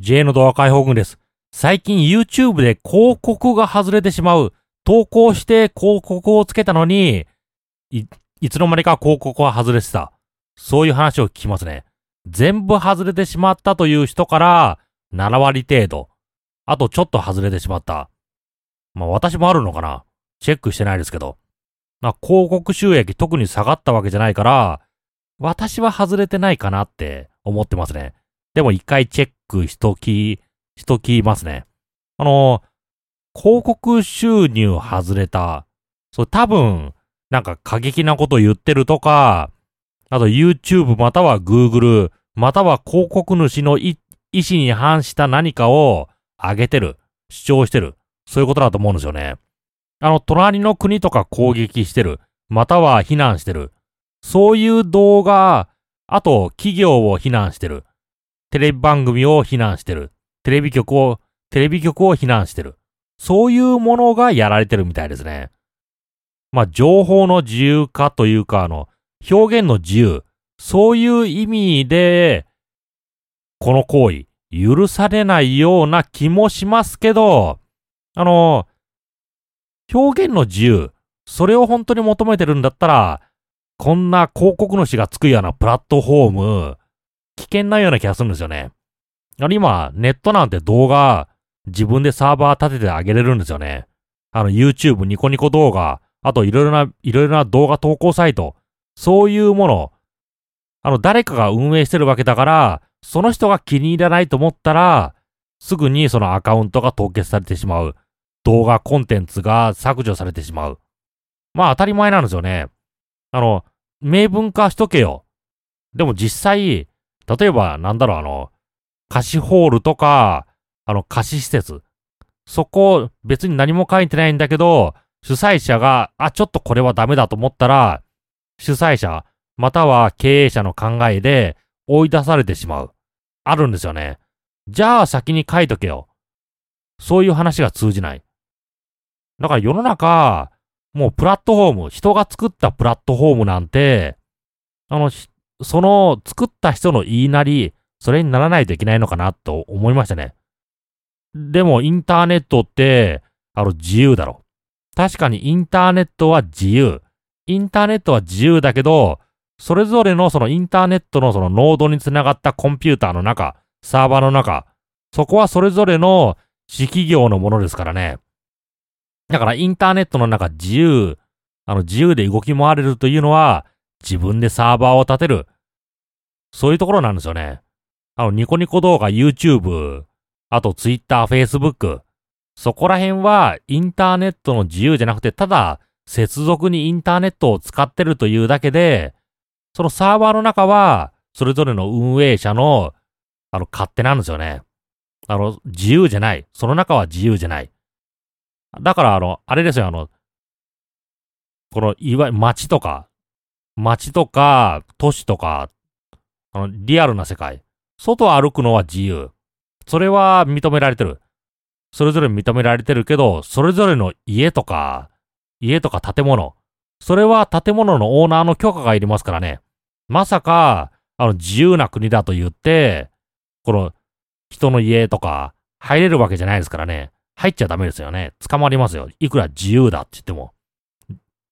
J の動画解放軍です。最近 YouTube で広告が外れてしまう。投稿して広告をつけたのに、い、いつの間にか広告は外れてた。そういう話を聞きますね。全部外れてしまったという人から、7割程度。あとちょっと外れてしまった。まあ私もあるのかなチェックしてないですけど。まあ広告収益特に下がったわけじゃないから、私は外れてないかなって思ってますね。でも一回チェックしとき、しときますね。あの、広告収入外れた。そう、多分、なんか過激なこと言ってるとか、あと YouTube または Google、または広告主の意思に反した何かを上げてる、主張してる。そういうことだと思うんですよね。あの、隣の国とか攻撃してる、または非難してる。そういう動画、あと企業を非難してる。テレビ番組を非難してる。テレビ局を、テレビ局を非難してる。そういうものがやられてるみたいですね。まあ、情報の自由化というか、あの、表現の自由。そういう意味で、この行為、許されないような気もしますけど、あの、表現の自由、それを本当に求めてるんだったら、こんな広告主がつくようなプラットフォーム、危険なような気がするんですよね。あの今、ネットなんて動画、自分でサーバー立ててあげれるんですよね。あの YouTube、ニコニコ動画、あといろいろな、いろいろな動画投稿サイト、そういうもの、あの誰かが運営してるわけだから、その人が気に入らないと思ったら、すぐにそのアカウントが凍結されてしまう。動画コンテンツが削除されてしまう。まあ当たり前なんですよね。あの、明文化しとけよ。でも実際、例えばなんだろうあの、貸しホールとか、あの貸し施設。そこ別に何も書いてないんだけど、主催者が、あ、ちょっとこれはダメだと思ったら、主催者、または経営者の考えで追い出されてしまう。あるんですよね。じゃあ先に書いとけよ。そういう話が通じない。だから世の中、もうプラットフォーム、人が作ったプラットフォームなんて、あの、その作った人の言いなり、それにならないといけないのかなと思いましたね。でもインターネットって、あの自由だろ。確かにインターネットは自由。インターネットは自由だけど、それぞれのそのインターネットのそのノードにつながったコンピューターの中、サーバーの中、そこはそれぞれの私企業のものですからね。だからインターネットの中自由、あの自由で動き回れるというのは自分でサーバーを立てる。そういうところなんですよね。あのニコニコ動画、YouTube、あと Twitter、Facebook。そこら辺はインターネットの自由じゃなくて、ただ接続にインターネットを使ってるというだけで、そのサーバーの中はそれぞれの運営者のあの勝手なんですよね。あの、自由じゃない。その中は自由じゃない。だから、あの、あれですよ、あの、この、いわゆる街とか、街とか、都市とか、あの、リアルな世界。外歩くのは自由。それは認められてる。それぞれ認められてるけど、それぞれの家とか、家とか建物。それは建物のオーナーの許可がいりますからね。まさか、あの、自由な国だと言って、この、人の家とか、入れるわけじゃないですからね。入っちゃダメですよね。捕まりますよ。いくら自由だって言っても。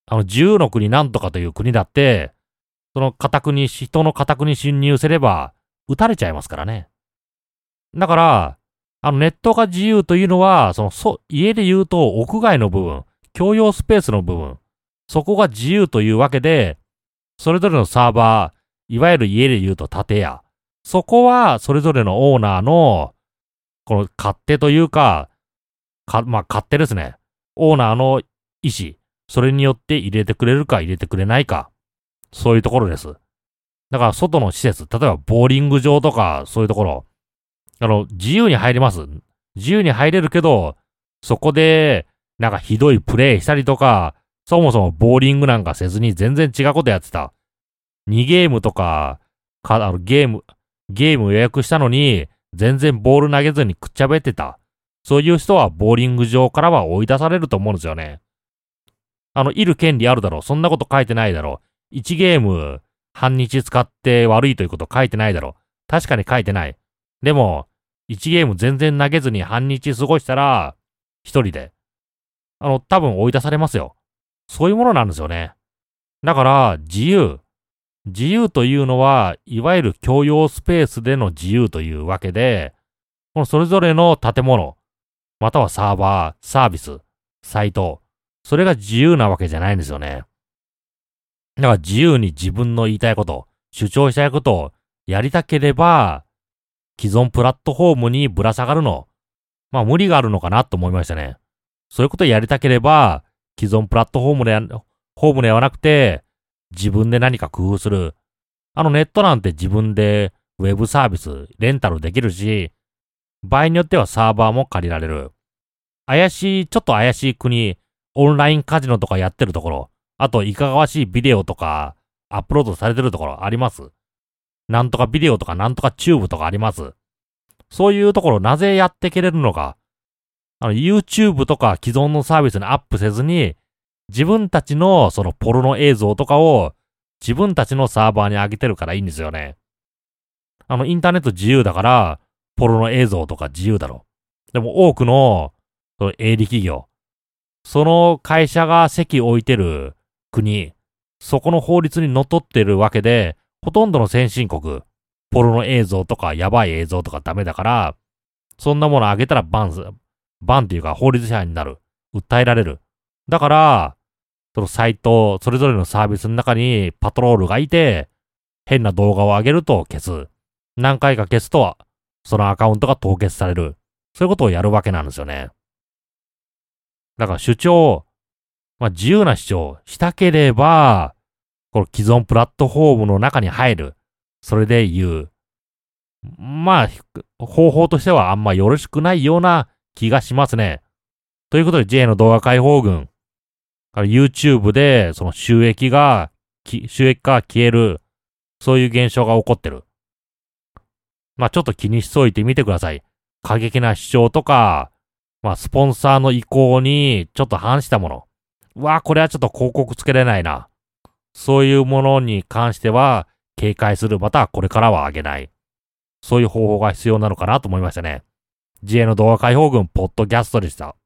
あの、自由の国なんとかという国だって、その家宅に、人の家宅に侵入すれば、撃たれちゃいますからね。だから、あの、ネットが自由というのは、その、そ、家で言うと、屋外の部分、共用スペースの部分、そこが自由というわけで、それぞれのサーバー、いわゆる家で言うと建屋、そこは、それぞれのオーナーの、この勝手というか、か、まあ、勝手ですね。オーナーの意思、それによって入れてくれるか入れてくれないか。そういうところです。だから、外の施設、例えば、ボーリング場とか、そういうところ、あの、自由に入れます。自由に入れるけど、そこで、なんかひどいプレイしたりとか、そもそもボーリングなんかせずに全然違うことやってた。2ゲームとか、か、あの、ゲーム、ゲーム予約したのに、全然ボール投げずにくっちゃべってた。そういう人はボーリング場からは追い出されると思うんですよね。あの、いる権利あるだろう。そんなこと書いてないだろう。1ゲーム、半日使って悪いということ書いてないだろ。確かに書いてない。でも、1ゲーム全然投げずに半日過ごしたら、一人で。あの、多分追い出されますよ。そういうものなんですよね。だから、自由。自由というのは、いわゆる共用スペースでの自由というわけで、このそれぞれの建物、またはサーバー、サービス、サイト、それが自由なわけじゃないんですよね。だから自由に自分の言いたいこと、主張したいことをやりたければ、既存プラットフォームにぶら下がるの、まあ無理があるのかなと思いましたね。そういうことやりたければ、既存プラットフォームでや、フォームではなくて、自分で何か工夫する。あのネットなんて自分でウェブサービス、レンタルできるし、場合によってはサーバーも借りられる。怪しい、ちょっと怪しい国、オンラインカジノとかやってるところ、あといかがわしいビデオとかアップロードされてるところあります？なんとかビデオとかなんとかチューブとかあります？そういうところなぜやってけれるのか？あの、YouTube とか既存のサービスにアップせずに、自分たちのそのポルノ映像とかを自分たちのサーバーに上げてるからいいんですよね。あの、インターネット自由だから、ポルノ映像とか自由だろ。でも多くの、その営利企業、その会社が席置いてる国、そこの法律に則ってるわけで、ほとんどの先進国、ポルノ映像とかやばい映像とかダメだから、そんなものあげたらバンす、バンっていうか法律違反になる。訴えられる。だから、そのサイト、それぞれのサービスの中にパトロールがいて、変な動画を上げると消す。何回か消すと、そのアカウントが凍結される。そういうことをやるわけなんですよね。だから主張、まあ、自由な主張したければ、この既存プラットフォームの中に入る。それで言う。まあ、方法としてはあんまよろしくないような気がしますね。ということで J の動画解放軍、YouTube でその収益が、収益が消える、そういう現象が起こってる。まあちょっと気にしといてみてください。過激な主張とか、まあスポンサーの意向にちょっと反したもの。わあ、これはちょっと広告つけれないな。そういうものに関しては警戒する、またはこれからはあげない。そういう方法が必要なのかなと思いましたね。自衛の動画解放軍ポッドキャストでした。